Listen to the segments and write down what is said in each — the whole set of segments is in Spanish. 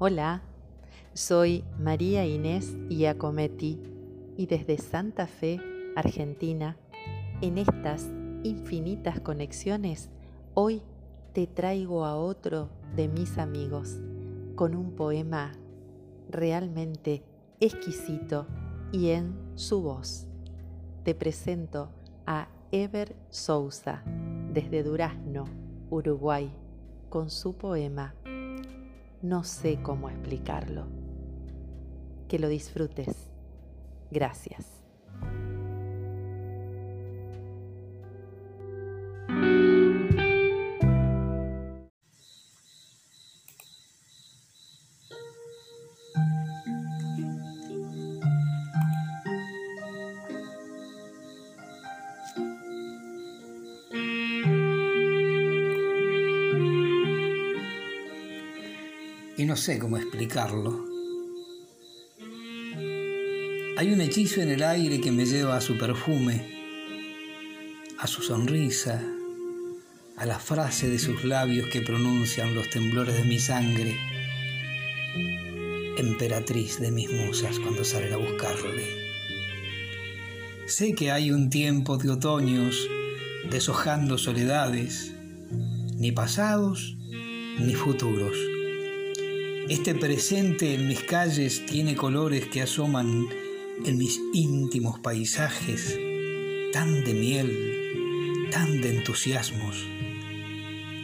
Hola, soy María Inés Iacometti y desde Santa Fe, Argentina, en estas infinitas conexiones, hoy te traigo a otro de mis amigos con un poema realmente exquisito y en su voz. Te presento a Ever Souza desde Durazno, Uruguay, con su poema no sé cómo explicarlo. Que lo disfrutes. Gracias. Y no sé cómo explicarlo. Hay un hechizo en el aire que me lleva a su perfume, a su sonrisa, a la frase de sus labios que pronuncian los temblores de mi sangre, emperatriz de mis musas cuando salen a buscarle. Sé que hay un tiempo de otoños deshojando soledades, ni pasados ni futuros este presente en mis calles tiene colores que asoman en mis íntimos paisajes, tan de miel, tan de entusiasmos,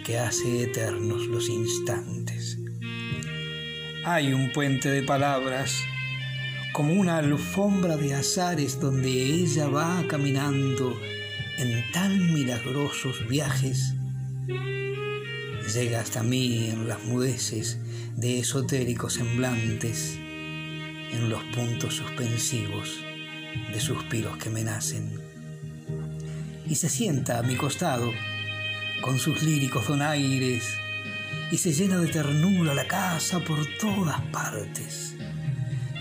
que hace eternos los instantes. Hay un puente de palabras, como una alfombra de azares donde ella va caminando en tan milagrosos viajes. Llega hasta mí en las mudeces de esotéricos semblantes en los puntos suspensivos de suspiros que me nacen. Y se sienta a mi costado con sus líricos donaires y se llena de ternura la casa por todas partes.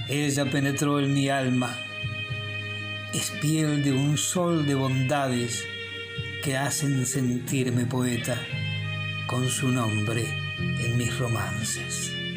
Ella penetró en mi alma, es piel de un sol de bondades que hacen sentirme poeta con su nombre en mis romances.